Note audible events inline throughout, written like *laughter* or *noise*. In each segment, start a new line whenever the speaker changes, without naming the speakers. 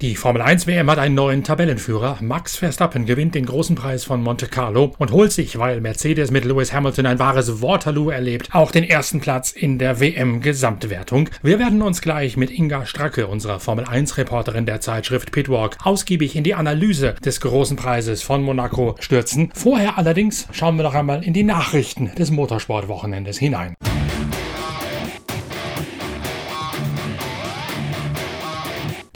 Die Formel 1 WM hat einen neuen Tabellenführer. Max Verstappen gewinnt den großen Preis von Monte Carlo und holt sich, weil Mercedes mit Lewis Hamilton ein wahres Waterloo erlebt, auch den ersten Platz in der WM-Gesamtwertung. Wir werden uns gleich mit Inga Stracke, unserer Formel 1-Reporterin der Zeitschrift Pitwalk, ausgiebig in die Analyse des großen Preises von Monaco stürzen. Vorher allerdings schauen wir noch einmal in die Nachrichten des Motorsportwochenendes hinein.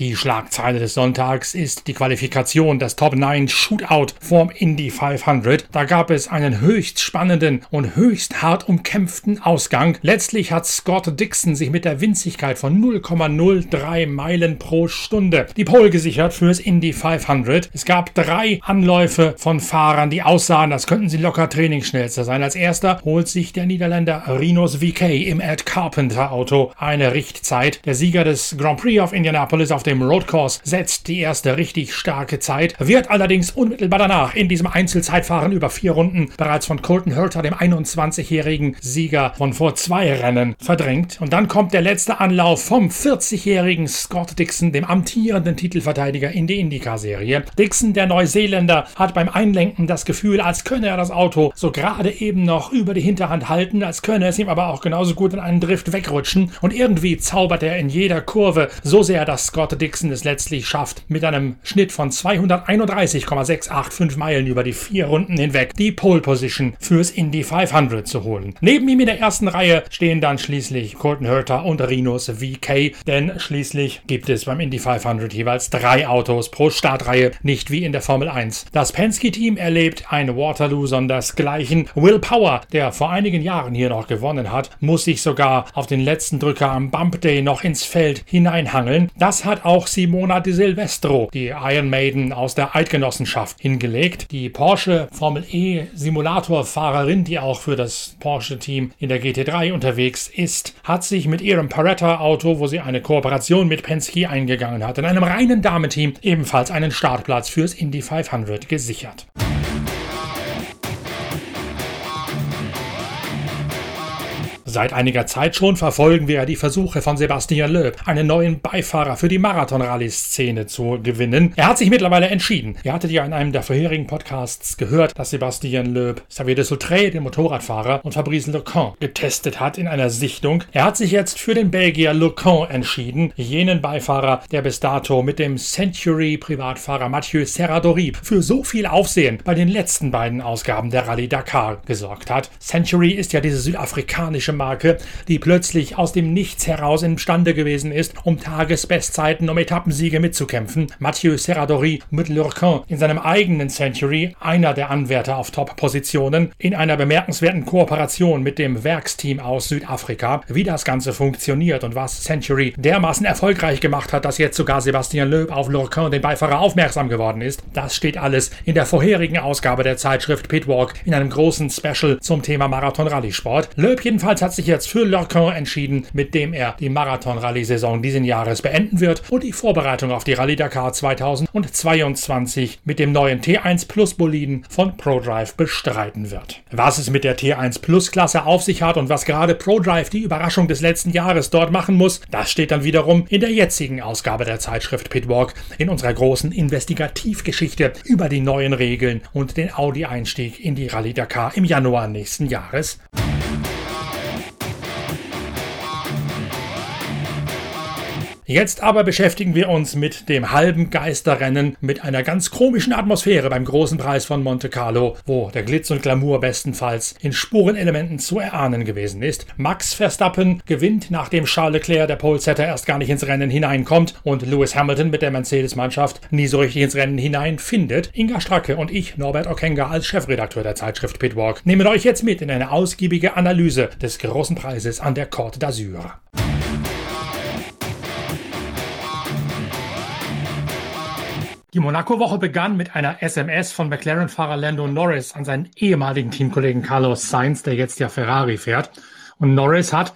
Die Schlagzeile des Sonntags ist die Qualifikation des Top 9 Shootout vom Indy 500. Da gab es einen höchst spannenden und höchst hart umkämpften Ausgang. Letztlich hat Scott Dixon sich mit der Winzigkeit von 0,03 Meilen pro Stunde die Pole gesichert fürs Indy 500. Es gab drei Anläufe von Fahrern, die aussahen, als könnten sie locker Trainingsschnellster sein. Als erster holt sich der Niederländer Rinos VK im Ed Carpenter Auto eine Richtzeit. Der Sieger des Grand Prix of Indianapolis auf dem Roadcourse setzt die erste richtig starke Zeit, wird allerdings unmittelbar danach in diesem Einzelzeitfahren über vier Runden bereits von Colton Herter, dem 21-jährigen Sieger von vor zwei Rennen, verdrängt. Und dann kommt der letzte Anlauf vom 40-jährigen Scott Dixon, dem amtierenden Titelverteidiger in die IndyCar-Serie. Dixon, der Neuseeländer, hat beim Einlenken das Gefühl, als könne er das Auto so gerade eben noch über die Hinterhand halten, als könne es ihm aber auch genauso gut in einen Drift wegrutschen. Und irgendwie zaubert er in jeder Kurve so sehr, dass Scott Dixon es letztlich schafft, mit einem Schnitt von 231,685 Meilen über die vier Runden hinweg die Pole Position fürs Indy 500 zu holen. Neben ihm in der ersten Reihe stehen dann schließlich Colton Herter und Rinos VK, denn schließlich gibt es beim Indy 500 jeweils drei Autos pro Startreihe, nicht wie in der Formel 1. Das Penske-Team erlebt ein Waterloo sondersgleichen. Will Power, der vor einigen Jahren hier noch gewonnen hat, muss sich sogar auf den letzten Drücker am Bump Day noch ins Feld hineinhangeln. Das hat auch Simona de Silvestro, die Iron Maiden aus der Eidgenossenschaft, hingelegt. Die Porsche Formel E Simulatorfahrerin, die auch für das Porsche-Team in der GT3 unterwegs ist, hat sich mit ihrem Paretta-Auto, wo sie eine Kooperation mit Penske eingegangen hat, in einem reinen Damenteam ebenfalls einen Startplatz fürs Indy 500 gesichert. Seit einiger Zeit schon verfolgen wir die Versuche von Sebastian Loeb, einen neuen Beifahrer für die Marathon-Rallye-Szene zu gewinnen. Er hat sich mittlerweile entschieden. Ihr hattet ja in einem der vorherigen Podcasts gehört, dass Sebastian Loeb Xavier de Sautrey, den Motorradfahrer, und Fabrice Lecon getestet hat in einer Sichtung. Er hat sich jetzt für den Belgier Lecon entschieden, jenen Beifahrer, der bis dato mit dem Century-Privatfahrer Mathieu Serradori für so viel Aufsehen bei den letzten beiden Ausgaben der Rallye Dakar gesorgt hat. Century ist ja diese südafrikanische Marke, die plötzlich aus dem Nichts heraus imstande gewesen ist, um Tagesbestzeiten, um Etappensiege mitzukämpfen. Mathieu Serradori mit Lurcan in seinem eigenen Century, einer der Anwärter auf Top-Positionen, in einer bemerkenswerten Kooperation mit dem Werksteam aus Südafrika. Wie das Ganze funktioniert und was Century dermaßen erfolgreich gemacht hat, dass jetzt sogar Sebastian Loeb auf Lurcan, den Beifahrer, aufmerksam geworden ist, das steht alles in der vorherigen Ausgabe der Zeitschrift Pitwalk in einem großen Special zum Thema Marathon-Rallye-Sport. Loeb jedenfalls hat sich jetzt für Lorcan entschieden, mit dem er die Marathon-Rallye-Saison diesen Jahres beenden wird und die Vorbereitung auf die Rallye Dakar 2022 mit dem neuen T1 Plus Boliden von ProDrive bestreiten wird. Was es mit der T1 Plus Klasse auf sich hat und was gerade ProDrive die Überraschung des letzten Jahres dort machen muss, das steht dann wiederum in der jetzigen Ausgabe der Zeitschrift Pitwalk in unserer großen Investigativgeschichte über die neuen Regeln und den Audi-Einstieg in die Rallye Dakar im Januar nächsten Jahres. Jetzt aber beschäftigen wir uns mit dem halben Geisterrennen mit einer ganz komischen Atmosphäre beim großen Preis von Monte Carlo, wo der Glitz und Glamour bestenfalls in Spurenelementen zu erahnen gewesen ist. Max Verstappen gewinnt, nachdem Charles Leclerc, der Polesetter, erst gar nicht ins Rennen hineinkommt und Lewis Hamilton mit der Mercedes-Mannschaft nie so richtig ins Rennen hineinfindet. Inga Stracke und ich, Norbert Okenga, als Chefredakteur der Zeitschrift Pitwalk, nehmen euch jetzt mit in eine ausgiebige Analyse des großen Preises an der Côte d'Azur. Die Monaco-Woche begann mit einer SMS von McLaren-Fahrer Lando Norris an seinen ehemaligen Teamkollegen Carlos Sainz, der jetzt ja Ferrari fährt. Und Norris hat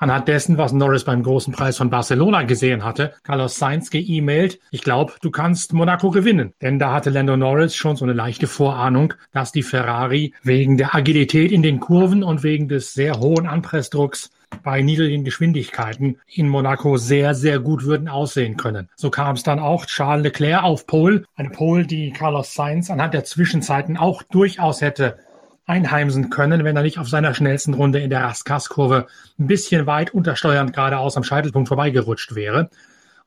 anhand dessen, was Norris beim großen Preis von Barcelona gesehen hatte, Carlos Sainz geemailt, ich glaube, du kannst Monaco gewinnen. Denn da hatte Lando Norris schon so eine leichte Vorahnung, dass die Ferrari wegen der Agilität in den Kurven und wegen des sehr hohen Anpressdrucks bei niedrigen Geschwindigkeiten in Monaco sehr, sehr gut würden aussehen können. So kam es dann auch Charles Leclerc auf Pole, eine Pole, die Carlos Sainz anhand der Zwischenzeiten auch durchaus hätte einheimsen können, wenn er nicht auf seiner schnellsten Runde in der Raskas-Kurve ein bisschen weit untersteuernd geradeaus am Scheitelpunkt vorbeigerutscht wäre.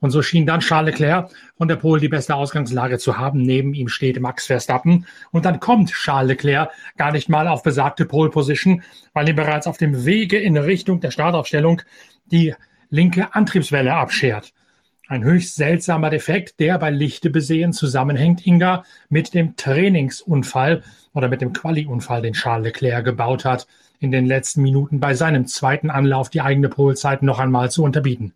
Und so schien dann Charles Leclerc von der Pole die beste Ausgangslage zu haben. Neben ihm steht Max Verstappen. Und dann kommt Charles Leclerc gar nicht mal auf besagte Pole Position, weil ihm bereits auf dem Wege in Richtung der Startaufstellung die linke Antriebswelle abschert. Ein höchst seltsamer Defekt, der bei Lichte besehen zusammenhängt, Inga, mit dem Trainingsunfall oder mit dem Quali-Unfall, den Charles Leclerc gebaut hat, in den letzten Minuten bei seinem zweiten Anlauf die eigene Polzeit noch einmal zu unterbieten.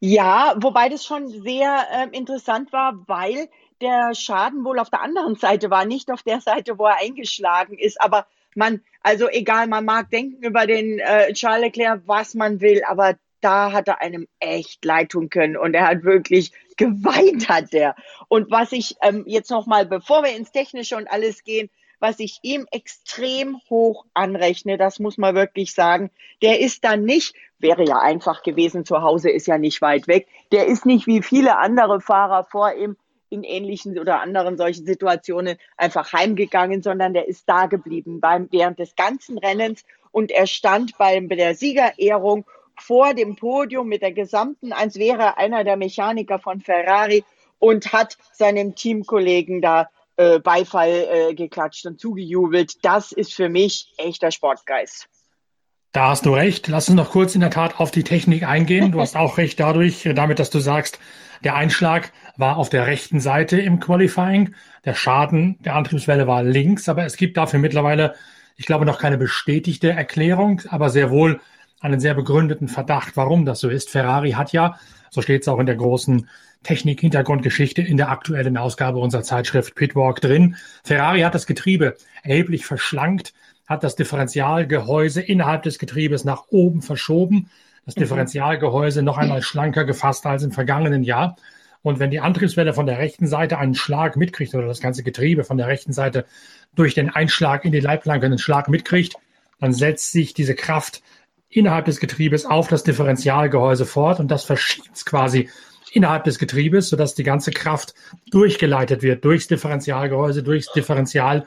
Ja, wobei das schon sehr äh, interessant war, weil der Schaden wohl auf der anderen Seite war, nicht auf der Seite, wo er eingeschlagen ist. Aber man, also egal, man mag denken über den äh, Charles Leclerc, was man will, aber da hat er einem echt leid tun können und er hat wirklich geweint, hat der. Und was ich ähm, jetzt noch mal, bevor wir ins Technische und alles gehen, was ich ihm extrem hoch anrechne, das muss man wirklich sagen, der ist dann nicht, wäre ja einfach gewesen, zu Hause ist ja nicht weit weg, der ist nicht wie viele andere Fahrer vor ihm in ähnlichen oder anderen solchen Situationen einfach heimgegangen, sondern der ist da geblieben beim, während des ganzen Rennens und er stand bei der Siegerehrung vor dem Podium mit der gesamten, als wäre einer der Mechaniker von Ferrari und hat seinem Teamkollegen da äh, Beifall äh, geklatscht und zugejubelt. Das ist für mich echter Sportgeist.
Da hast du recht. Lass uns noch kurz in der Tat auf die Technik eingehen. Du hast auch recht dadurch, damit, dass du sagst, der Einschlag war auf der rechten Seite im Qualifying. Der Schaden der Antriebswelle war links, aber es gibt dafür mittlerweile, ich glaube, noch keine bestätigte Erklärung, aber sehr wohl einen sehr begründeten Verdacht, warum das so ist. Ferrari hat ja, so steht es auch in der großen Technik-Hintergrundgeschichte in der aktuellen Ausgabe unserer Zeitschrift Pitwalk drin. Ferrari hat das Getriebe erheblich verschlankt, hat das Differentialgehäuse innerhalb des Getriebes nach oben verschoben, das mhm. Differentialgehäuse noch einmal schlanker gefasst als im vergangenen Jahr. Und wenn die Antriebswelle von der rechten Seite einen Schlag mitkriegt oder das ganze Getriebe von der rechten Seite durch den Einschlag in die Leitplanke einen Schlag mitkriegt, dann setzt sich diese Kraft innerhalb des Getriebes auf das Differentialgehäuse fort und das verschiebt es quasi innerhalb des Getriebes, sodass die ganze Kraft durchgeleitet wird durchs Differentialgehäuse, durchs Differential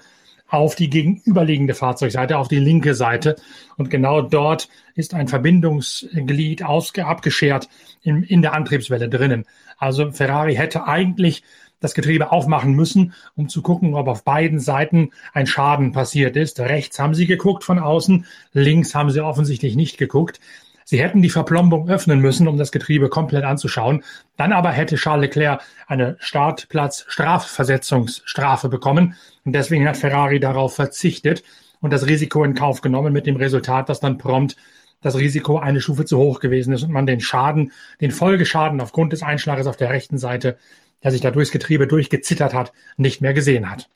auf die gegenüberliegende Fahrzeugseite, auf die linke Seite. Und genau dort ist ein Verbindungsglied abgeschert in, in der Antriebswelle drinnen. Also Ferrari hätte eigentlich das Getriebe aufmachen müssen, um zu gucken, ob auf beiden Seiten ein Schaden passiert ist. Rechts haben sie geguckt von außen, links haben sie offensichtlich nicht geguckt. Sie hätten die Verplombung öffnen müssen, um das Getriebe komplett anzuschauen. Dann aber hätte Charles Leclerc eine Startplatz-Strafversetzungsstrafe bekommen. Und deswegen hat Ferrari darauf verzichtet und das Risiko in Kauf genommen mit dem Resultat, dass dann prompt das Risiko eine Stufe zu hoch gewesen ist und man den Schaden, den Folgeschaden aufgrund des Einschlages auf der rechten Seite der sich da durchs Getriebe durchgezittert hat, nicht mehr gesehen hat.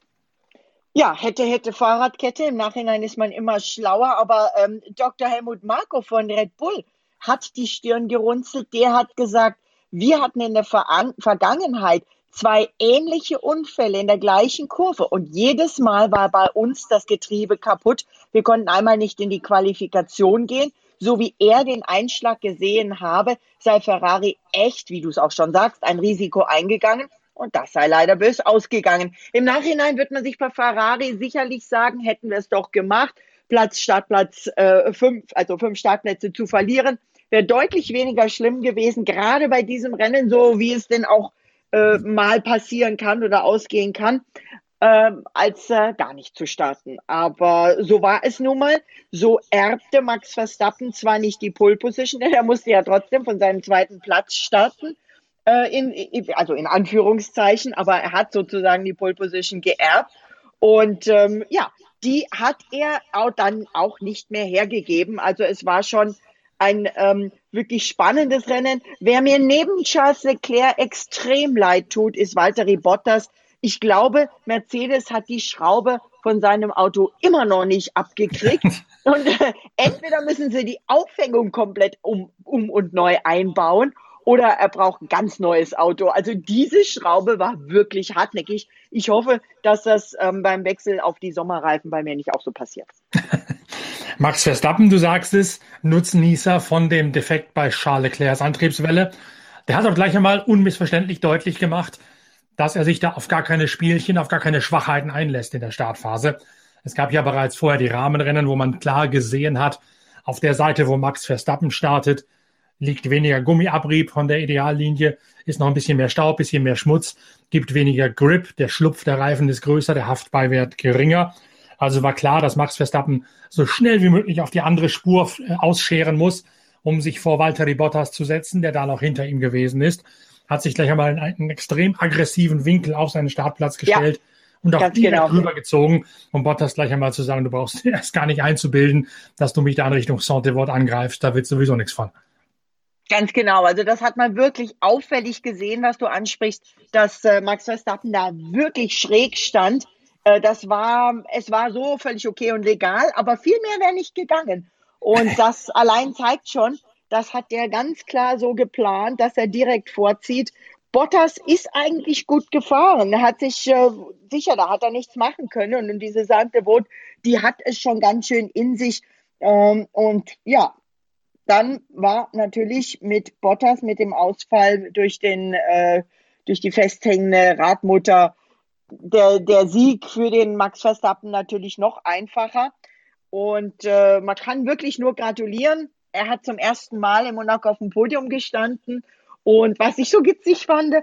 Ja, hätte, hätte Fahrradkette. Im Nachhinein ist man immer schlauer. Aber ähm, Dr. Helmut Marko von Red Bull hat die Stirn gerunzelt. Der hat gesagt, wir hatten in der Ver Vergangenheit zwei ähnliche Unfälle in der gleichen Kurve und jedes Mal war bei uns das Getriebe kaputt. Wir konnten einmal nicht in die Qualifikation gehen so wie er den Einschlag gesehen habe, sei Ferrari echt, wie du es auch schon sagst, ein Risiko eingegangen. Und das sei leider bös ausgegangen. Im Nachhinein wird man sich bei Ferrari sicherlich sagen, hätten wir es doch gemacht, Platz Startplatz äh, fünf, also fünf Startplätze zu verlieren, wäre deutlich weniger schlimm gewesen, gerade bei diesem Rennen, so wie es denn auch äh, mal passieren kann oder ausgehen kann ähm, als äh, gar nicht zu starten. Aber so war es nun mal. So erbte Max Verstappen zwar nicht die Pole Position, denn *laughs* er musste ja trotzdem von seinem zweiten Platz starten. Äh, in, also in Anführungszeichen, aber er hat sozusagen die Pole Position geerbt. Und ähm, ja, die hat er auch dann auch nicht mehr hergegeben. Also es war schon ein ähm, wirklich spannendes Rennen. Wer mir neben Charles Leclerc extrem leid tut, ist Valtteri Bottas, ich glaube, Mercedes hat die Schraube von seinem Auto immer noch nicht abgekriegt. *laughs* und äh, entweder müssen sie die Aufhängung komplett um, um und neu einbauen oder er braucht ein ganz neues Auto. Also diese Schraube war wirklich hartnäckig. Ich hoffe, dass das ähm, beim Wechsel auf die Sommerreifen bei mir nicht auch so passiert. *laughs*
Max Verstappen, du sagst es, Nutznießer von dem Defekt bei Charles Leclercs Antriebswelle. Der hat auch gleich einmal unmissverständlich deutlich gemacht, dass er sich da auf gar keine Spielchen, auf gar keine Schwachheiten einlässt in der Startphase. Es gab ja bereits vorher die Rahmenrennen, wo man klar gesehen hat, auf der Seite, wo Max Verstappen startet, liegt weniger Gummiabrieb von der Ideallinie, ist noch ein bisschen mehr Staub, bisschen mehr Schmutz, gibt weniger Grip, der Schlupf der Reifen ist größer, der Haftbeiwert geringer. Also war klar, dass Max Verstappen so schnell wie möglich auf die andere Spur äh, ausscheren muss, um sich vor Valtteri Bottas zu setzen, der da noch hinter ihm gewesen ist. Hat sich gleich einmal in einen extrem aggressiven Winkel auf seinen Startplatz gestellt. Ja und auch direkt genau. rübergezogen, um Bottas gleich einmal zu sagen, du brauchst *laughs* erst gar nicht einzubilden, dass du mich da in Richtung Saint-Devot angreifst, da wird sowieso nichts von.
Ganz genau. Also das hat man wirklich auffällig gesehen, was du ansprichst, dass äh, Max Verstappen da wirklich schräg stand. Äh, das war, es war so völlig okay und legal, aber viel mehr wäre nicht gegangen. Und *laughs* das allein zeigt schon, das hat der ganz klar so geplant, dass er direkt vorzieht. Bottas ist eigentlich gut gefahren. Er hat sich äh, sicher, da hat er nichts machen können. Und diese Sante Boot, die hat es schon ganz schön in sich. Ähm, und ja, dann war natürlich mit Bottas, mit dem Ausfall durch, den, äh, durch die festhängende Radmutter, der, der Sieg für den Max Verstappen natürlich noch einfacher. Und äh, man kann wirklich nur gratulieren. Er hat zum ersten Mal im Monaco auf dem Podium gestanden. Und was ich so witzig fand,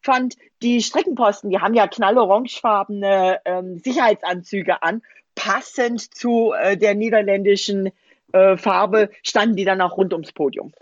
fand die Streckenposten, die haben ja knallorangefarbene ähm, Sicherheitsanzüge an, passend zu äh, der niederländischen äh, Farbe standen die dann auch rund ums Podium.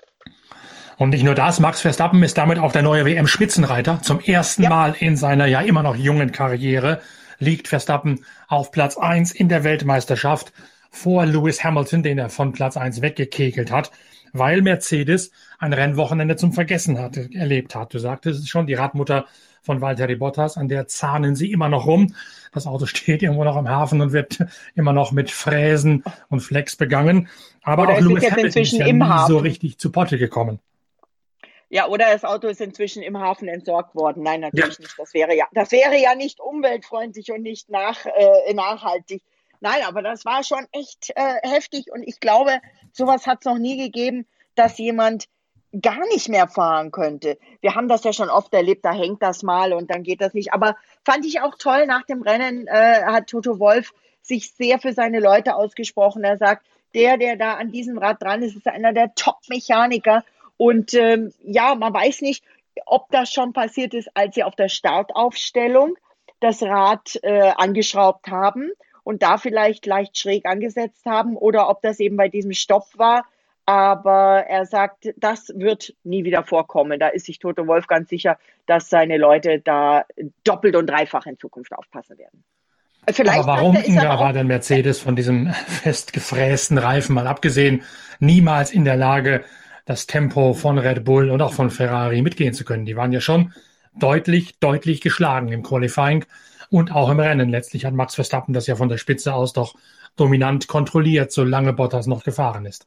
Und nicht nur das, Max Verstappen ist damit auch der neue WM-Spitzenreiter. Zum ersten ja. Mal in seiner ja immer noch jungen Karriere liegt Verstappen auf Platz eins in der Weltmeisterschaft vor Lewis Hamilton, den er von Platz eins weggekegelt hat, weil Mercedes ein Rennwochenende zum Vergessen hat, erlebt hat. Du sagtest es schon, die Radmutter von Valtteri Bottas, an der zahnen sie immer noch rum. Das Auto *laughs* steht irgendwo noch im Hafen und wird immer noch mit Fräsen und Flex begangen. Aber oder auch Lewis Hamilton ist ja nie Hafen. so richtig zu Potte gekommen.
Ja, oder das Auto ist inzwischen im Hafen entsorgt worden. Nein, natürlich ja. nicht. Das wäre ja, das wäre ja nicht umweltfreundlich und nicht nach, äh, nachhaltig. Nein, aber das war schon echt äh, heftig und ich glaube, sowas hat es noch nie gegeben, dass jemand gar nicht mehr fahren könnte. Wir haben das ja schon oft erlebt, da hängt das mal und dann geht das nicht. Aber fand ich auch toll, nach dem Rennen äh, hat Toto Wolf sich sehr für seine Leute ausgesprochen. Er sagt, der, der da an diesem Rad dran ist, ist einer der Top-Mechaniker. Und ähm, ja, man weiß nicht, ob das schon passiert ist, als sie auf der Startaufstellung das Rad äh, angeschraubt haben und da vielleicht leicht schräg angesetzt haben oder ob das eben bei diesem Stopp war aber er sagt, das wird nie wieder vorkommen. Da ist sich Toto Wolf ganz sicher, dass seine Leute da doppelt und dreifach in Zukunft aufpassen werden.
Vielleicht Aber warum, Inga, war denn Mercedes von diesem *laughs* festgefrästen Reifen mal abgesehen niemals in der Lage, das Tempo von Red Bull und auch von Ferrari mitgehen zu können? Die waren ja schon deutlich, deutlich geschlagen im Qualifying und auch im Rennen. Letztlich hat Max Verstappen das ja von der Spitze aus doch dominant kontrolliert, solange Bottas noch gefahren ist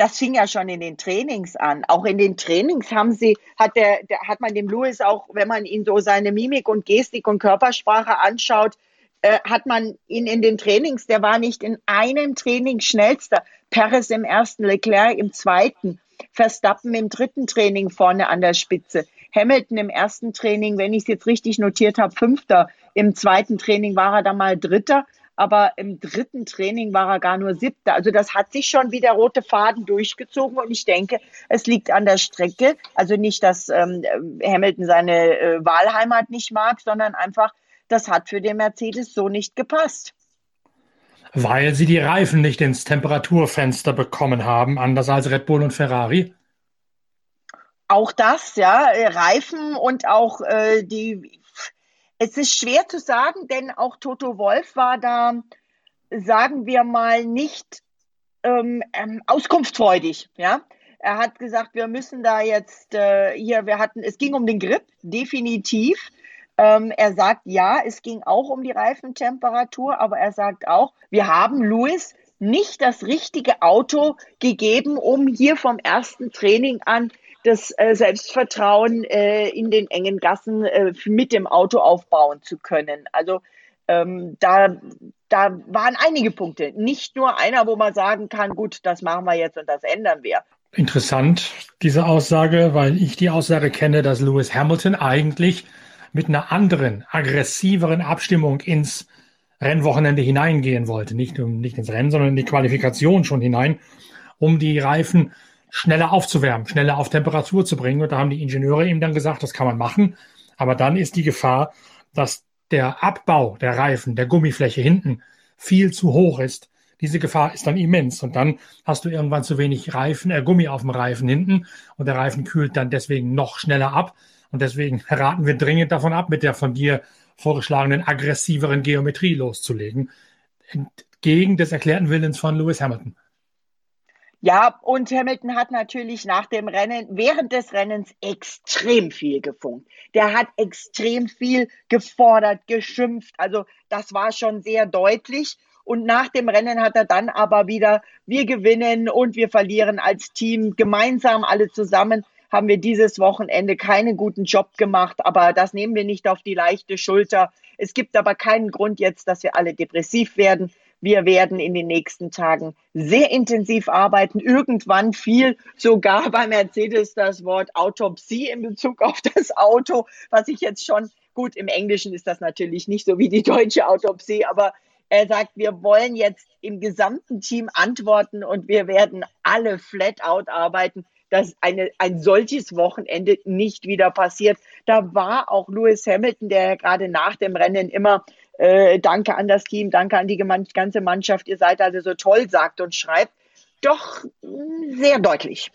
das fing ja schon in den Trainings an. Auch in den Trainings haben sie, hat der, der, hat man dem Louis auch, wenn man ihn so seine Mimik und Gestik und Körpersprache anschaut, äh, hat man ihn in den Trainings, der war nicht in einem Training schnellster. Perez im ersten, Leclerc im zweiten, Verstappen im dritten Training vorne an der Spitze. Hamilton im ersten Training, wenn ich es jetzt richtig notiert habe, fünfter. Im zweiten Training war er dann mal dritter aber im dritten Training war er gar nur siebter. Also das hat sich schon wie der rote Faden durchgezogen und ich denke, es liegt an der Strecke. Also nicht, dass ähm, Hamilton seine äh, Wahlheimat nicht mag, sondern einfach, das hat für den Mercedes so nicht gepasst.
Weil sie die Reifen nicht ins Temperaturfenster bekommen haben, anders als Red Bull und Ferrari?
Auch das, ja, Reifen und auch äh, die es ist schwer zu sagen, denn auch Toto Wolf war da, sagen wir mal, nicht ähm, ähm, auskunftsfreudig. Ja, er hat gesagt, wir müssen da jetzt äh, hier, wir hatten, es ging um den Grip, definitiv. Ähm, er sagt, ja, es ging auch um die Reifentemperatur, aber er sagt auch, wir haben Louis nicht das richtige Auto gegeben, um hier vom ersten Training an das äh, Selbstvertrauen äh, in den engen Gassen äh, mit dem Auto aufbauen zu können. Also ähm, da, da waren einige Punkte. Nicht nur einer, wo man sagen kann, gut, das machen wir jetzt und das ändern wir.
Interessant, diese Aussage, weil ich die Aussage kenne, dass Lewis Hamilton eigentlich mit einer anderen, aggressiveren Abstimmung ins Rennwochenende hineingehen wollte. Nicht, nicht ins Rennen, sondern in die Qualifikation schon hinein, um die Reifen schneller aufzuwärmen, schneller auf Temperatur zu bringen. Und da haben die Ingenieure ihm dann gesagt, das kann man machen. Aber dann ist die Gefahr, dass der Abbau der Reifen, der Gummifläche hinten viel zu hoch ist. Diese Gefahr ist dann immens. Und dann hast du irgendwann zu wenig Reifen, äh, Gummi auf dem Reifen hinten. Und der Reifen kühlt dann deswegen noch schneller ab. Und deswegen *laughs* raten wir dringend davon ab, mit der von dir vorgeschlagenen aggressiveren Geometrie loszulegen. Entgegen des erklärten Willens von Lewis Hamilton.
Ja, und Hamilton hat natürlich nach dem Rennen, während des Rennens extrem viel gefunkt. Der hat extrem viel gefordert, geschimpft. Also das war schon sehr deutlich. Und nach dem Rennen hat er dann aber wieder, wir gewinnen und wir verlieren als Team gemeinsam alle zusammen haben wir dieses Wochenende keinen guten Job gemacht, aber das nehmen wir nicht auf die leichte Schulter. Es gibt aber keinen Grund jetzt, dass wir alle depressiv werden. Wir werden in den nächsten Tagen sehr intensiv arbeiten. Irgendwann fiel sogar bei Mercedes das Wort Autopsie in Bezug auf das Auto, was ich jetzt schon gut im Englischen ist das natürlich nicht so wie die deutsche Autopsie, aber er sagt, wir wollen jetzt im gesamten Team antworten und wir werden alle flat out arbeiten, dass eine, ein solches Wochenende nicht wieder passiert. Da war auch Lewis Hamilton, der gerade nach dem Rennen immer äh, Danke an das Team, danke an die ganze Mannschaft, ihr seid also so toll, sagt und schreibt, doch mm, sehr deutlich.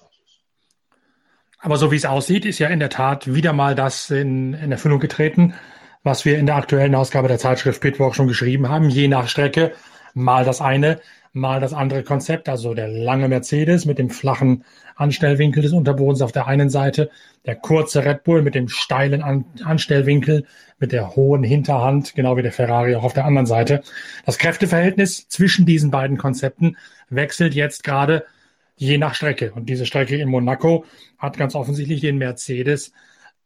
Aber so wie es aussieht, ist ja in der Tat wieder mal das in, in Erfüllung getreten, was wir in der aktuellen Ausgabe der Zeitschrift Pitwalk schon geschrieben haben. Je nach Strecke mal das eine, mal das andere Konzept, also der lange Mercedes mit dem flachen Anstellwinkel des Unterbodens auf der einen Seite, der kurze Red Bull mit dem steilen An Anstellwinkel, mit der hohen Hinterhand, genau wie der Ferrari auch auf der anderen Seite. Das Kräfteverhältnis zwischen diesen beiden Konzepten wechselt jetzt gerade je nach Strecke. Und diese Strecke in Monaco hat ganz offensichtlich den Mercedes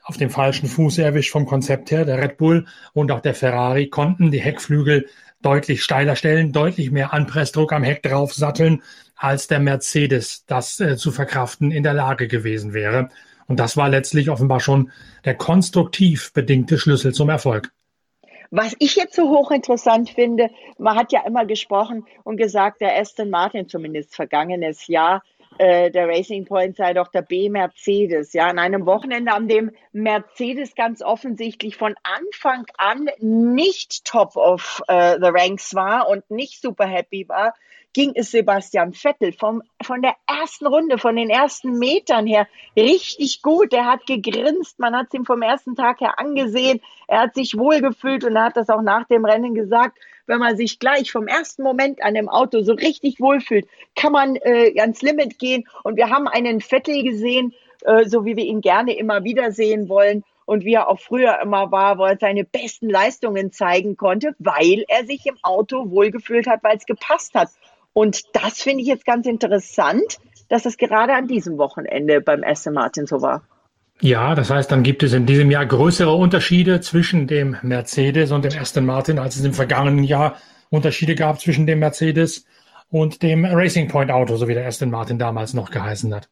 auf dem falschen Fuß erwischt vom Konzept her. Der Red Bull und auch der Ferrari konnten die Heckflügel deutlich steiler stellen, deutlich mehr Anpressdruck am Heck drauf satteln, als der Mercedes das äh, zu verkraften in der Lage gewesen wäre. Und das war letztlich offenbar schon der konstruktiv bedingte Schlüssel zum Erfolg.
Was ich jetzt so hochinteressant finde, man hat ja immer gesprochen und gesagt, der Aston Martin zumindest vergangenes Jahr äh, der Racing Point sei doch der B Mercedes. Ja, an einem Wochenende, an dem Mercedes ganz offensichtlich von Anfang an nicht top of uh, the ranks war und nicht super happy war, ging es Sebastian Vettel vom, von der ersten Runde, von den ersten Metern her richtig gut. Er hat gegrinst, man hat es ihm vom ersten Tag her angesehen. Er hat sich wohlgefühlt und er hat das auch nach dem Rennen gesagt wenn man sich gleich vom ersten Moment an dem Auto so richtig wohlfühlt, kann man äh, ans Limit gehen. Und wir haben einen Vettel gesehen, äh, so wie wir ihn gerne immer wieder sehen wollen und wie er auch früher immer war, wo er seine besten Leistungen zeigen konnte, weil er sich im Auto wohlgefühlt hat, weil es gepasst hat. Und das finde ich jetzt ganz interessant, dass das gerade an diesem Wochenende beim Aston Martin so war.
Ja, das heißt, dann gibt es in diesem Jahr größere Unterschiede zwischen dem Mercedes und dem Aston Martin, als es im vergangenen Jahr Unterschiede gab zwischen dem Mercedes und dem Racing Point Auto, so wie der Aston Martin damals noch geheißen hat.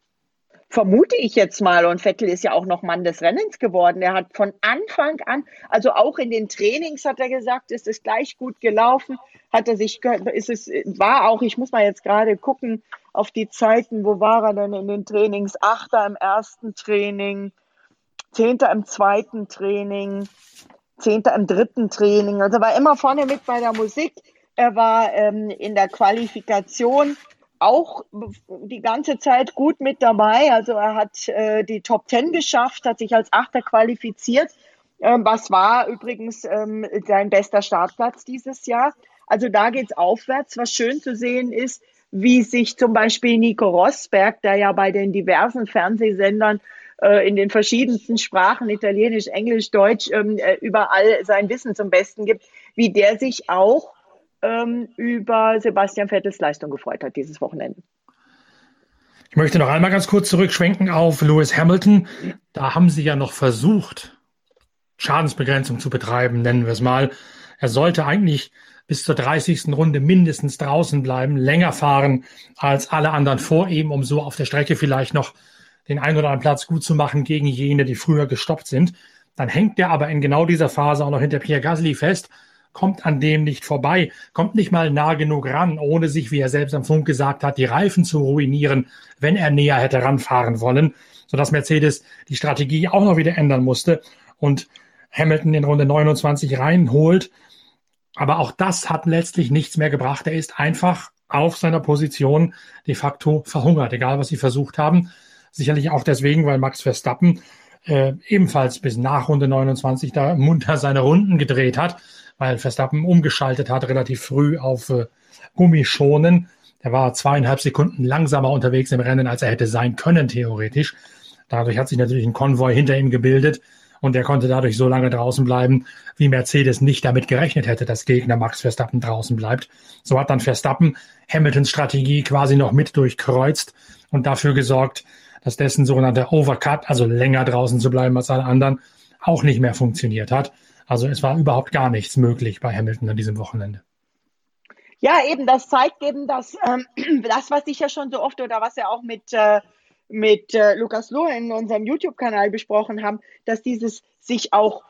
Vermute ich jetzt mal. Und Vettel ist ja auch noch Mann des Rennens geworden. Er hat von Anfang an, also auch in den Trainings hat er gesagt, ist es gleich gut gelaufen. Hat er sich, ist es, war auch, ich muss mal jetzt gerade gucken, auf die Zeiten, wo war er denn in den Trainings? Achter im ersten Training, Zehnter im zweiten Training, Zehnter im dritten Training. Also war immer vorne mit bei der Musik. Er war ähm, in der Qualifikation auch die ganze Zeit gut mit dabei. Also er hat äh, die Top Ten geschafft, hat sich als Achter qualifiziert. Ähm, was war übrigens ähm, sein bester Startplatz dieses Jahr. Also da geht's aufwärts. Was schön zu sehen ist, wie sich zum Beispiel Nico Rosberg, der ja bei den diversen Fernsehsendern äh, in den verschiedensten Sprachen, Italienisch, Englisch, Deutsch, ähm, äh, überall sein Wissen zum Besten gibt, wie der sich auch ähm, über Sebastian Vettels Leistung gefreut hat dieses Wochenende.
Ich möchte noch einmal ganz kurz zurückschwenken auf Lewis Hamilton. Da haben sie ja noch versucht, Schadensbegrenzung zu betreiben, nennen wir es mal. Er sollte eigentlich bis zur 30. Runde mindestens draußen bleiben, länger fahren als alle anderen vor ihm, um so auf der Strecke vielleicht noch den einen oder anderen Platz gut zu machen gegen jene, die früher gestoppt sind. Dann hängt er aber in genau dieser Phase auch noch hinter Pierre Gasly fest, kommt an dem nicht vorbei, kommt nicht mal nah genug ran, ohne sich, wie er selbst am Funk gesagt hat, die Reifen zu ruinieren, wenn er näher hätte ranfahren wollen, sodass Mercedes die Strategie auch noch wieder ändern musste und Hamilton in Runde 29 reinholt aber auch das hat letztlich nichts mehr gebracht. Er ist einfach auf seiner Position de facto verhungert, egal was sie versucht haben. Sicherlich auch deswegen, weil Max Verstappen äh, ebenfalls bis nach Runde 29 da munter seine Runden gedreht hat, weil Verstappen umgeschaltet hat relativ früh auf äh, Gummischonen. Er war zweieinhalb Sekunden langsamer unterwegs im Rennen, als er hätte sein können, theoretisch. Dadurch hat sich natürlich ein Konvoi hinter ihm gebildet, und er konnte dadurch so lange draußen bleiben, wie Mercedes nicht damit gerechnet hätte, dass Gegner Max Verstappen draußen bleibt. So hat dann Verstappen Hamiltons Strategie quasi noch mit durchkreuzt und dafür gesorgt, dass dessen sogenannter Overcut, also länger draußen zu bleiben als alle anderen, auch nicht mehr funktioniert hat. Also es war überhaupt gar nichts möglich bei Hamilton an diesem Wochenende.
Ja, eben, das zeigt eben, dass ähm, *clears throat* das, was ich ja schon so oft oder was ja auch mit äh, mit äh, Lukas Lohr in unserem YouTube-Kanal besprochen haben, dass dieses sich auch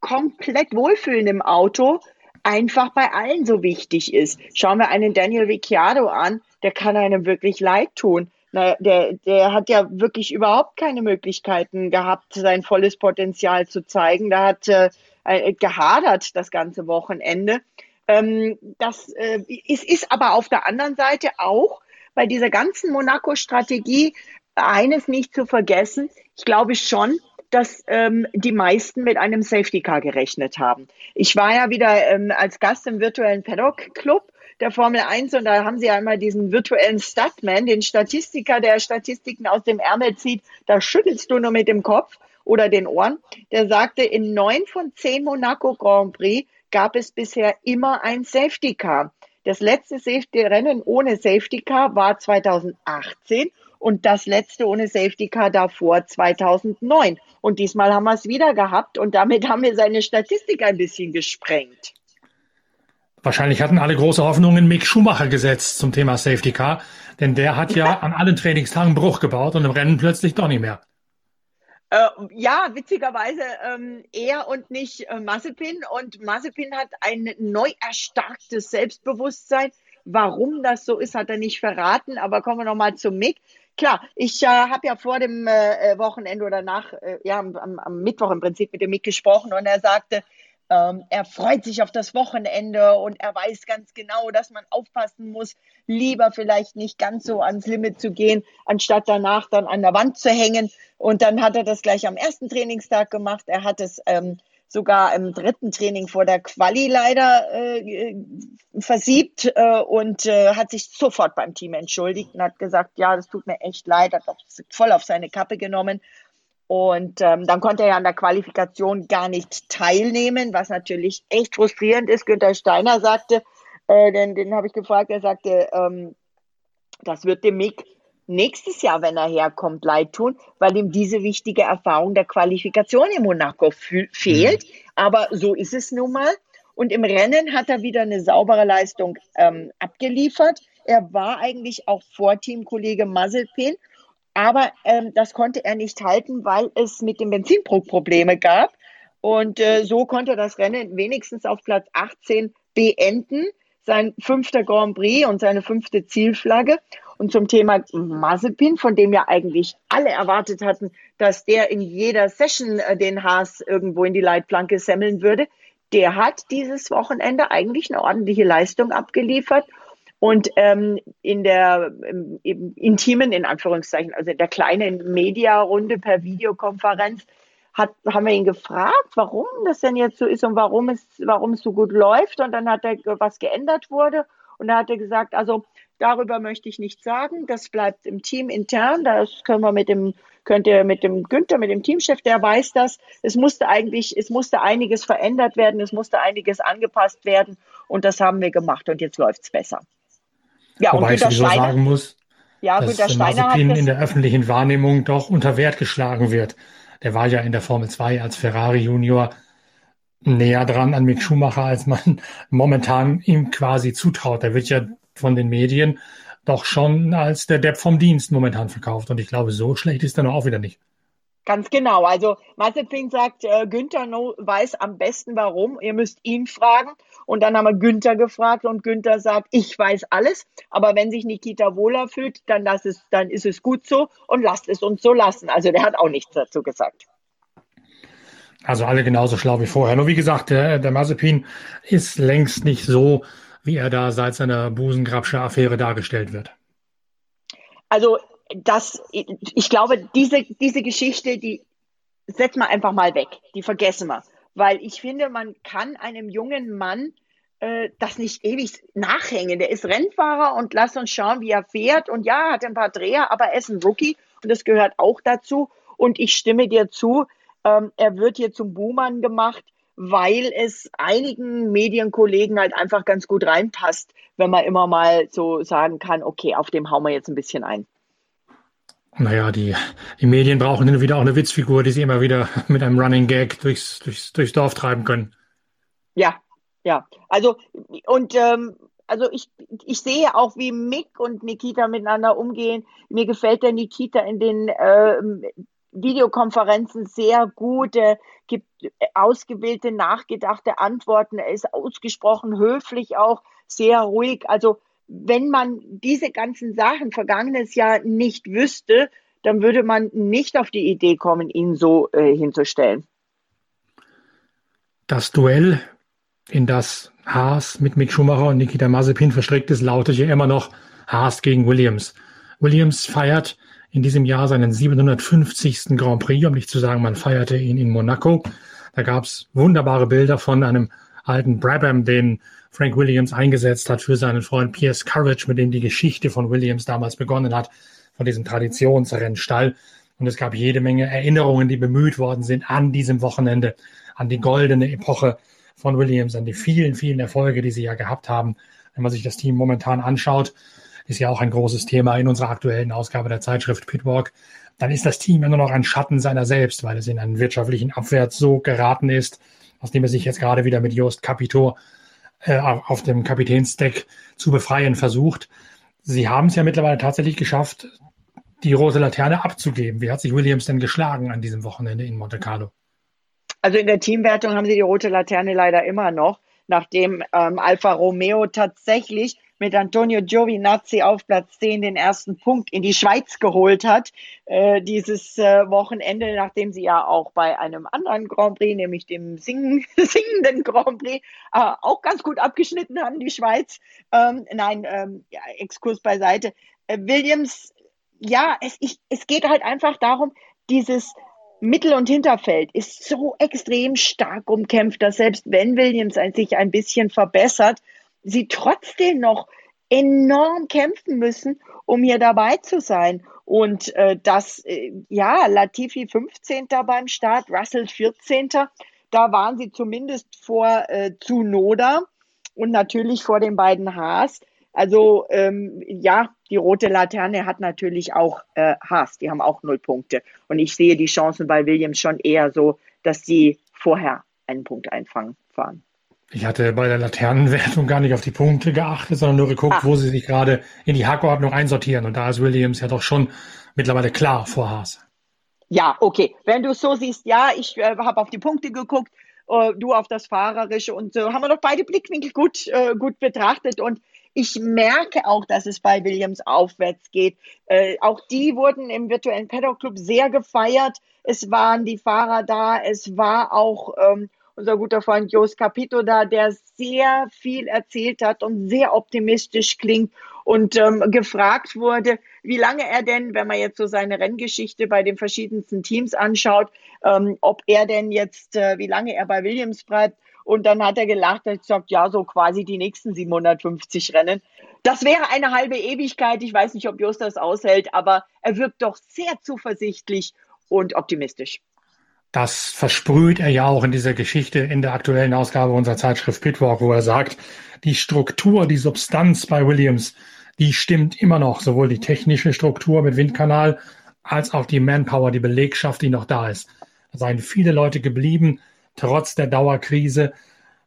komplett wohlfühlen im Auto einfach bei allen so wichtig ist. Schauen wir einen Daniel Ricciardo an, der kann einem wirklich leid tun. Na, der, der hat ja wirklich überhaupt keine Möglichkeiten gehabt, sein volles Potenzial zu zeigen. Da hat äh, äh gehadert das ganze Wochenende. Ähm, das äh, ist, ist aber auf der anderen Seite auch bei dieser ganzen Monaco-Strategie eines nicht zu vergessen, ich glaube schon, dass ähm, die meisten mit einem Safety Car gerechnet haben. Ich war ja wieder ähm, als Gast im virtuellen Paddock Club der Formel 1 und da haben sie immer diesen virtuellen Statman, den Statistiker, der Statistiken aus dem Ärmel zieht. Da schüttelst du nur mit dem Kopf oder den Ohren. Der sagte, in neun von zehn Monaco Grand Prix gab es bisher immer ein Safety Car. Das letzte Safety Rennen ohne Safety Car war 2018 und das letzte ohne Safety Car davor 2009. Und diesmal haben wir es wieder gehabt und damit haben wir seine Statistik ein bisschen gesprengt.
Wahrscheinlich hatten alle große Hoffnungen Mick Schumacher gesetzt zum Thema Safety Car, denn der hat ja an allen Trainingstagen Bruch gebaut und im Rennen plötzlich doch nicht mehr.
Äh, ja, witzigerweise ähm, er und nicht äh, Mazepin. Und Mazepin hat ein neu erstarktes Selbstbewusstsein. Warum das so ist, hat er nicht verraten. Aber kommen wir nochmal zu Mick. Klar, ich äh, habe ja vor dem äh, äh, Wochenende oder nach, äh, ja, am, am, Mittwoch im Prinzip mit dem Mick gesprochen und er sagte, ähm, er freut sich auf das Wochenende und er weiß ganz genau, dass man aufpassen muss, lieber vielleicht nicht ganz so ans Limit zu gehen, anstatt danach dann an der Wand zu hängen. Und dann hat er das gleich am ersten Trainingstag gemacht. Er hat es ähm, sogar im dritten Training vor der Quali leider äh, versiebt äh, und äh, hat sich sofort beim Team entschuldigt und hat gesagt, ja, das tut mir echt leid, hat auch voll auf seine Kappe genommen. Und ähm, dann konnte er ja an der Qualifikation gar nicht teilnehmen, was natürlich echt frustrierend ist. Günther Steiner sagte, äh, den, den habe ich gefragt, er sagte, ähm, das wird dem Mick nächstes Jahr, wenn er herkommt, leid tun, weil ihm diese wichtige Erfahrung der Qualifikation in Monaco fehlt. Mhm. Aber so ist es nun mal. Und im Rennen hat er wieder eine saubere Leistung ähm, abgeliefert. Er war eigentlich auch vor Teamkollege Mazepin, aber ähm, das konnte er nicht halten, weil es mit dem Benzinbruch Probleme gab. Und äh, so konnte er das Rennen wenigstens auf Platz 18 beenden. Sein fünfter Grand Prix und seine fünfte Zielflagge. Und zum Thema Mazepin, von dem ja eigentlich alle erwartet hatten, dass der in jeder Session äh, den Haas irgendwo in die Leitplanke semmeln würde, der hat dieses Wochenende eigentlich eine ordentliche Leistung abgeliefert. Und ähm, in der im, im intimen, in Anführungszeichen, also in der kleinen Mediarunde per Videokonferenz, hat, haben wir ihn gefragt, warum das denn jetzt so ist und warum es, warum es so gut läuft. Und dann hat er, was geändert wurde. Und da hat er gesagt, also Darüber möchte ich nichts sagen. Das bleibt im Team intern. Das können wir mit dem, könnt ihr mit dem Günther, mit dem Teamchef, der weiß das. Es musste eigentlich, es musste einiges verändert werden. Es musste einiges angepasst werden. Und das haben wir gemacht. Und jetzt läuft es besser.
Ja, Wobei und Günter ich Steiner, sagen muss, ja, dass Steiner hat in der öffentlichen Wahrnehmung doch unter Wert geschlagen wird. Der war ja in der Formel 2 als Ferrari Junior näher dran an Mick Schumacher, als man *laughs* momentan ihm quasi zutraut. Er wird ja von den Medien doch schon als der Depp vom Dienst momentan verkauft. Und ich glaube, so schlecht ist er noch auch wieder nicht.
Ganz genau. Also Mazepin sagt, äh, Günther no weiß am besten warum. Ihr müsst ihn fragen. Und dann haben wir Günther gefragt und Günther sagt, ich weiß alles. Aber wenn sich Nikita wohler fühlt, dann, lass es, dann ist es gut so und lasst es uns so lassen. Also der hat auch nichts dazu gesagt.
Also alle genauso schlau wie vorher. Nur wie gesagt, der, der Mazepin ist längst nicht so, wie er da seit seiner Busengrabscher-Affäre dargestellt wird.
Also das, ich glaube, diese, diese Geschichte, die setzen wir einfach mal weg. Die vergessen wir. Weil ich finde, man kann einem jungen Mann äh, das nicht ewig nachhängen. Der ist Rennfahrer und lass uns schauen, wie er fährt. Und ja, hat ein paar Dreher, aber er ist ein Rookie und das gehört auch dazu. Und ich stimme dir zu, ähm, er wird hier zum Buhmann gemacht, weil es einigen Medienkollegen halt einfach ganz gut reinpasst, wenn man immer mal so sagen kann, okay, auf dem hauen wir jetzt ein bisschen ein.
Naja, die, die Medien brauchen hin wieder auch eine Witzfigur, die sie immer wieder *laughs* mit einem Running Gag durchs, durchs, durchs Dorf treiben können.
Ja, ja. Also, und ähm, also ich, ich sehe auch, wie Mick und Nikita miteinander umgehen. Mir gefällt der Nikita in den äh, Videokonferenzen sehr gut, er gibt ausgewählte, nachgedachte Antworten, er ist ausgesprochen höflich auch, sehr ruhig. Also wenn man diese ganzen Sachen vergangenes Jahr nicht wüsste, dann würde man nicht auf die Idee kommen, ihn so äh, hinzustellen.
Das Duell, in das Haas mit Mick Schumacher und Nikita Mazepin verstrickt ist, lautet ja immer noch Haas gegen Williams. Williams feiert in diesem Jahr seinen 750. Grand Prix, um nicht zu sagen, man feierte ihn in Monaco. Da gab es wunderbare Bilder von einem alten Brabham, den Frank Williams eingesetzt hat für seinen Freund Pierce Courage, mit dem die Geschichte von Williams damals begonnen hat, von diesem Traditionsrennstall. Und es gab jede Menge Erinnerungen, die bemüht worden sind an diesem Wochenende, an die goldene Epoche von Williams, an die vielen, vielen Erfolge, die sie ja gehabt haben. Wenn man sich das Team momentan anschaut, ist ja auch ein großes Thema in unserer aktuellen Ausgabe der Zeitschrift Pitwalk, dann ist das Team ja nur noch ein Schatten seiner selbst, weil es in einen wirtschaftlichen Abwärts so geraten ist, aus dem er sich jetzt gerade wieder mit Jost Capito äh, auf dem Kapitänsdeck zu befreien versucht. Sie haben es ja mittlerweile tatsächlich geschafft, die rote Laterne abzugeben. Wie hat sich Williams denn geschlagen an diesem Wochenende in Monte Carlo?
Also in der Teamwertung haben sie die rote Laterne leider immer noch, nachdem ähm, Alfa Romeo tatsächlich mit Antonio Giovinazzi auf Platz 10 den ersten Punkt in die Schweiz geholt hat. Äh, dieses äh, Wochenende, nachdem sie ja auch bei einem anderen Grand Prix, nämlich dem singen, *laughs* singenden Grand Prix, äh, auch ganz gut abgeschnitten haben, die Schweiz. Ähm, nein, ähm, ja, Exkurs beiseite. Äh, Williams, ja, es, ich, es geht halt einfach darum, dieses Mittel- und Hinterfeld ist so extrem stark umkämpft, dass selbst wenn Williams sich ein bisschen verbessert, sie trotzdem noch enorm kämpfen müssen, um hier dabei zu sein. Und äh, das, äh, ja, Latifi 15. beim Start, Russell 14. Da waren sie zumindest vor äh, Zunoda und natürlich vor den beiden Haas. Also ähm, ja, die rote Laterne hat natürlich auch äh, Haas, die haben auch null Punkte. Und ich sehe die Chancen bei Williams schon eher so, dass sie vorher einen Punkt einfangen fahren.
Ich hatte bei der Laternenwertung gar nicht auf die Punkte geachtet, sondern nur geguckt, ah. wo sie sich gerade in die Hackordnung einsortieren. Und da ist Williams ja doch schon mittlerweile klar vor Haas.
Ja, okay. Wenn du so siehst, ja, ich äh, habe auf die Punkte geguckt, äh, du auf das Fahrerische und so, äh, haben wir doch beide Blickwinkel gut, äh, gut betrachtet. Und ich merke auch, dass es bei Williams aufwärts geht. Äh, auch die wurden im virtuellen Paddock Club sehr gefeiert. Es waren die Fahrer da, es war auch ähm, unser guter Freund Jos Capito da, der sehr viel erzählt hat und sehr optimistisch klingt und ähm, gefragt wurde, wie lange er denn, wenn man jetzt so seine Renngeschichte bei den verschiedensten Teams anschaut, ähm, ob er denn jetzt, äh, wie lange er bei Williams bleibt. Und dann hat er gelacht und gesagt, ja, so quasi die nächsten 750 Rennen. Das wäre eine halbe Ewigkeit. Ich weiß nicht, ob Just das aushält, aber er wirkt doch sehr zuversichtlich und optimistisch.
Das versprüht er ja auch in dieser Geschichte in der aktuellen Ausgabe unserer Zeitschrift Pitwalk, wo er sagt, die Struktur, die Substanz bei Williams, die stimmt immer noch, sowohl die technische Struktur mit Windkanal als auch die Manpower, die Belegschaft, die noch da ist. Da seien viele Leute geblieben, trotz der Dauerkrise.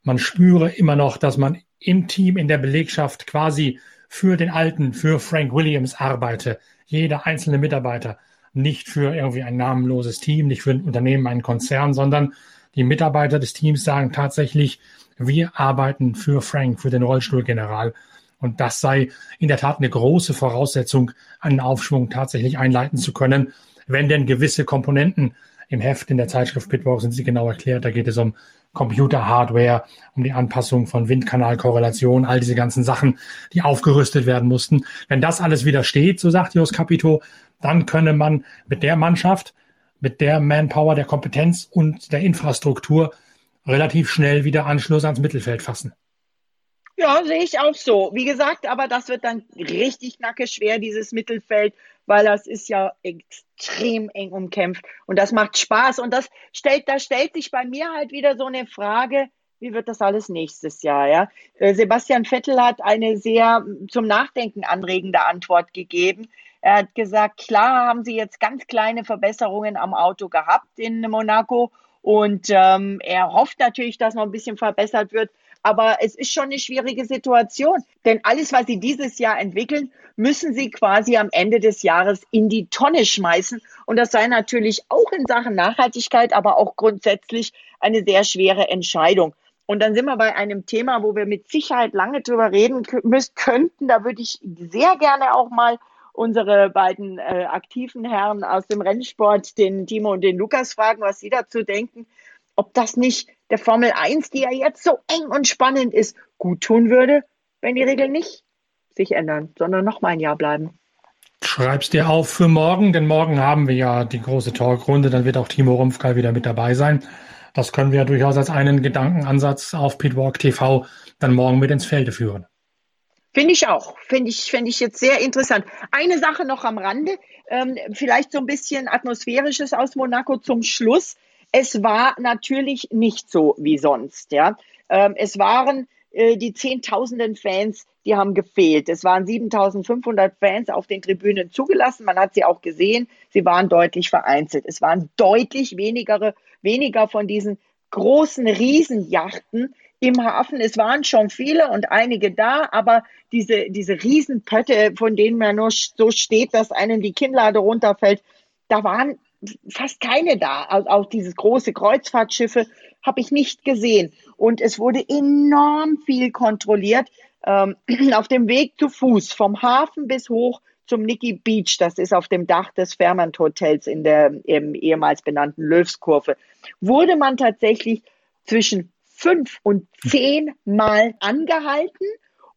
Man spüre immer noch, dass man im Team, in der Belegschaft quasi für den Alten, für Frank Williams arbeite. Jeder einzelne Mitarbeiter nicht für irgendwie ein namenloses Team, nicht für ein Unternehmen, einen Konzern, sondern die Mitarbeiter des Teams sagen tatsächlich, wir arbeiten für Frank, für den Rollstuhlgeneral. Und das sei in der Tat eine große Voraussetzung, einen Aufschwung tatsächlich einleiten zu können, wenn denn gewisse Komponenten im Heft in der Zeitschrift Pitwalk sind sie genau erklärt. Da geht es um Computer-Hardware, um die Anpassung von Windkanalkorrelation, all diese ganzen Sachen, die aufgerüstet werden mussten. Wenn das alles wieder steht, so sagt Jos Capito, dann könne man mit der Mannschaft, mit der Manpower, der Kompetenz und der Infrastruktur relativ schnell wieder Anschluss ans Mittelfeld fassen.
Ja, sehe ich auch so. Wie gesagt, aber das wird dann richtig knackig schwer, dieses Mittelfeld, weil das ist ja extrem eng umkämpft und das macht Spaß. Und das stellt, da stellt sich bei mir halt wieder so eine Frage, wie wird das alles nächstes Jahr? Ja? Äh, Sebastian Vettel hat eine sehr zum Nachdenken anregende Antwort gegeben. Er hat gesagt, klar haben sie jetzt ganz kleine Verbesserungen am Auto gehabt in Monaco und ähm, er hofft natürlich, dass noch ein bisschen verbessert wird. Aber es ist schon eine schwierige Situation, denn alles, was sie dieses Jahr entwickeln, müssen sie quasi am Ende des Jahres in die Tonne schmeißen. Und das sei natürlich auch in Sachen Nachhaltigkeit, aber auch grundsätzlich eine sehr schwere Entscheidung. Und dann sind wir bei einem Thema, wo wir mit Sicherheit lange drüber reden müssen, könnten. Da würde ich sehr gerne auch mal unsere beiden äh, aktiven Herren aus dem Rennsport, den Timo und den Lukas, fragen, was sie dazu denken, ob das nicht der Formel 1, die ja jetzt so eng und spannend ist, gut tun würde, wenn die Regeln nicht sich ändern, sondern noch mal ein Jahr bleiben.
Schreib's dir auf für morgen, denn morgen haben wir ja die große Talkrunde, dann wird auch Timo Rumpfkall wieder mit dabei sein. Das können wir ja durchaus als einen Gedankenansatz auf Pitwalk TV dann morgen mit ins Felde führen.
Finde ich auch. Finde ich, finde ich jetzt sehr interessant. Eine Sache noch am Rande, ähm, vielleicht so ein bisschen atmosphärisches aus Monaco zum Schluss. Es war natürlich nicht so wie sonst, ja. Ähm, es waren äh, die Zehntausenden Fans, die haben gefehlt. Es waren 7500 Fans auf den Tribünen zugelassen. Man hat sie auch gesehen. Sie waren deutlich vereinzelt. Es waren deutlich weniger, weniger von diesen großen Riesenjachten, im Hafen. Es waren schon viele und einige da, aber diese, diese Riesenpötte, von denen man nur so steht, dass einem die Kinnlade runterfällt, da waren fast keine da. Also auch dieses große Kreuzfahrtschiffe habe ich nicht gesehen. Und es wurde enorm viel kontrolliert ähm, *clears throat* auf dem Weg zu Fuß, vom Hafen bis hoch zum Nicky Beach. Das ist auf dem Dach des Fairmont Hotels in der ehemals benannten Löwskurve. Wurde man tatsächlich zwischen fünf und zehn Mal angehalten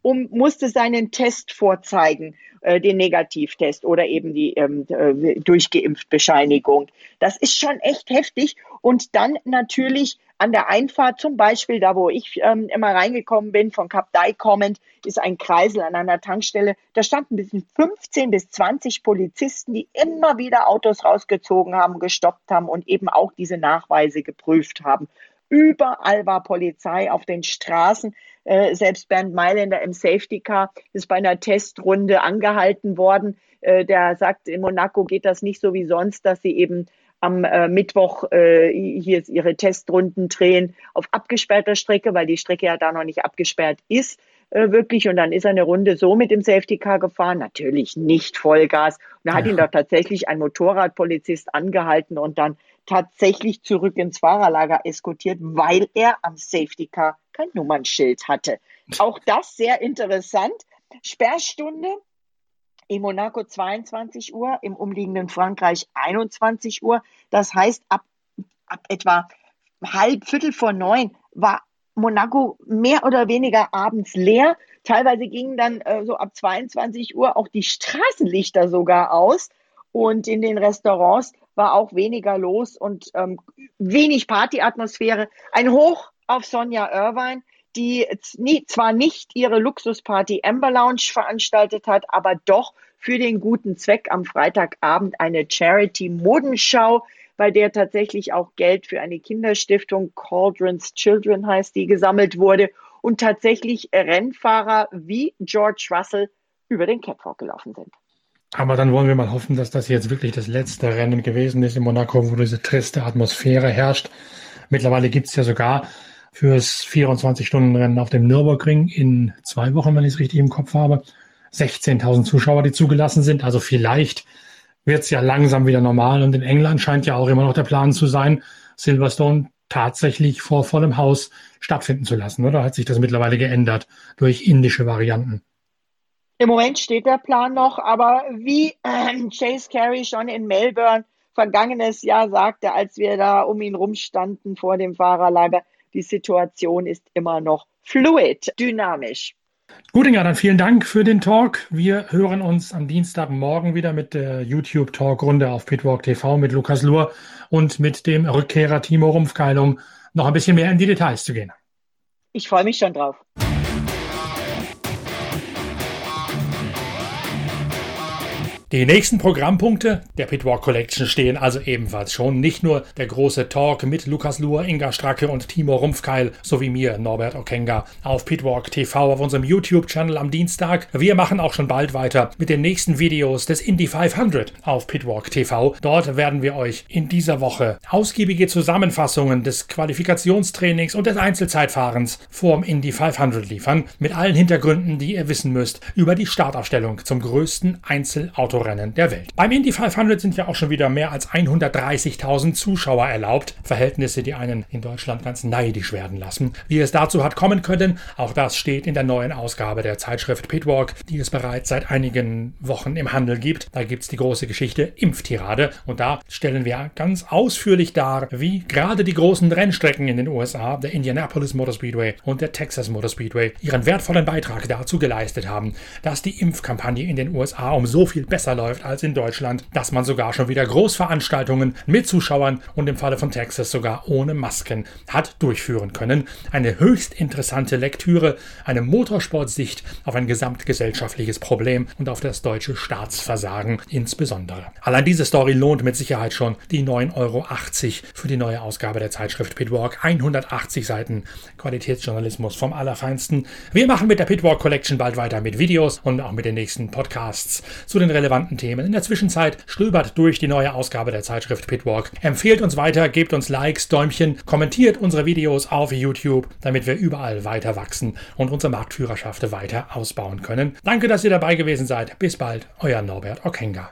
und musste seinen Test vorzeigen, äh, den Negativtest oder eben die ähm, äh, Durchgeimpft-Bescheinigung. Das ist schon echt heftig. Und dann natürlich an der Einfahrt, zum Beispiel da, wo ich ähm, immer reingekommen bin, von Cap Dai kommend, ist ein Kreisel an einer Tankstelle. Da standen bis 15 bis 20 Polizisten, die immer wieder Autos rausgezogen haben, gestoppt haben und eben auch diese Nachweise geprüft haben. Überall war Polizei auf den Straßen. Äh, selbst Bernd Mailänder im Safety Car ist bei einer Testrunde angehalten worden. Äh, der sagt, in Monaco geht das nicht so wie sonst, dass sie eben am äh, Mittwoch äh, hier ihre Testrunden drehen auf abgesperrter Strecke, weil die Strecke ja da noch nicht abgesperrt ist äh, wirklich. Und dann ist er eine Runde so mit dem Safety Car gefahren, natürlich nicht Vollgas. Und da hat ja. ihn doch tatsächlich ein Motorradpolizist angehalten und dann tatsächlich zurück ins Fahrerlager eskortiert, weil er am Safety Car kein Nummernschild hatte. Auch das sehr interessant. Sperrstunde in Monaco 22 Uhr, im umliegenden Frankreich 21 Uhr. Das heißt, ab, ab etwa halb, Viertel vor neun war Monaco mehr oder weniger abends leer. Teilweise gingen dann äh, so ab 22 Uhr auch die Straßenlichter sogar aus. Und in den Restaurants war auch weniger los und ähm, wenig Partyatmosphäre. Ein Hoch auf Sonja Irvine, die zwar nicht ihre Luxusparty Amber Lounge veranstaltet hat, aber doch für den guten Zweck am Freitagabend eine Charity-Modenschau, bei der tatsächlich auch Geld für eine Kinderstiftung, Cauldron's Children heißt die, gesammelt wurde und tatsächlich Rennfahrer wie George Russell über den Catwalk gelaufen sind.
Aber dann wollen wir mal hoffen, dass das jetzt wirklich das letzte Rennen gewesen ist in Monaco, wo diese triste Atmosphäre herrscht. Mittlerweile gibt es ja sogar fürs 24-Stunden-Rennen auf dem Nürburgring in zwei Wochen, wenn ich es richtig im Kopf habe, 16.000 Zuschauer, die zugelassen sind. Also vielleicht wird es ja langsam wieder normal. Und in England scheint ja auch immer noch der Plan zu sein, Silverstone tatsächlich vor vollem Haus stattfinden zu lassen. Oder hat sich das mittlerweile geändert durch indische Varianten?
Im Moment steht der Plan noch, aber wie äh, Chase Carey schon in Melbourne vergangenes Jahr sagte, als wir da um ihn rumstanden vor dem Fahrerlager, die Situation ist immer noch fluid, dynamisch.
Gut, Inga, dann vielen Dank für den Talk. Wir hören uns am Dienstagmorgen wieder mit der YouTube-Talkrunde auf Pitwalk TV mit Lukas Luhr und mit dem Rückkehrer Timo Rumpfkeilung noch ein bisschen mehr in die Details zu gehen.
Ich freue mich schon drauf.
Die nächsten Programmpunkte der Pitwalk Collection stehen also ebenfalls schon. Nicht nur der große Talk mit Lukas Luhr, Inga Stracke und Timo Rumpfkeil sowie mir, Norbert Okenga, auf Pitwalk TV auf unserem YouTube-Channel am Dienstag. Wir machen auch schon bald weiter mit den nächsten Videos des Indy 500 auf Pitwalk TV. Dort werden wir euch in dieser Woche ausgiebige Zusammenfassungen des Qualifikationstrainings und des Einzelzeitfahrens vorm Indy 500 liefern, mit allen Hintergründen, die ihr wissen müsst über die Startaufstellung zum größten Einzelauto Autorennen der Welt. Beim Indy 500 sind ja auch schon wieder mehr als 130.000 Zuschauer erlaubt. Verhältnisse, die einen in Deutschland ganz neidisch werden lassen. Wie es dazu hat kommen können, auch das steht in der neuen Ausgabe der Zeitschrift Pitwalk, die es bereits seit einigen Wochen im Handel gibt. Da gibt es die große Geschichte Impftirade und da stellen wir ganz ausführlich dar, wie gerade die großen Rennstrecken in den USA, der Indianapolis Motor Speedway und der Texas Motor Speedway, ihren wertvollen Beitrag dazu geleistet haben, dass die Impfkampagne in den USA um so viel besser besser läuft als in Deutschland, dass man sogar schon wieder Großveranstaltungen mit Zuschauern und im Falle von Texas sogar ohne Masken hat durchführen können. Eine höchst interessante Lektüre, eine Motorsportsicht auf ein gesamtgesellschaftliches Problem und auf das deutsche Staatsversagen insbesondere. Allein diese Story lohnt mit Sicherheit schon die 9,80 Euro für die neue Ausgabe der Zeitschrift Pitwalk. 180 Seiten Qualitätsjournalismus vom Allerfeinsten. Wir machen mit der Pitwalk Collection bald weiter mit Videos und auch mit den nächsten Podcasts zu den relevanten relevanten Themen. In der Zwischenzeit stöbert durch die neue Ausgabe der Zeitschrift Pitwalk. Empfehlt uns weiter, gebt uns Likes, Däumchen, kommentiert unsere Videos auf YouTube, damit wir überall weiter wachsen und unsere Marktführerschaft weiter ausbauen können. Danke, dass ihr dabei gewesen seid. Bis bald, euer Norbert Okenga.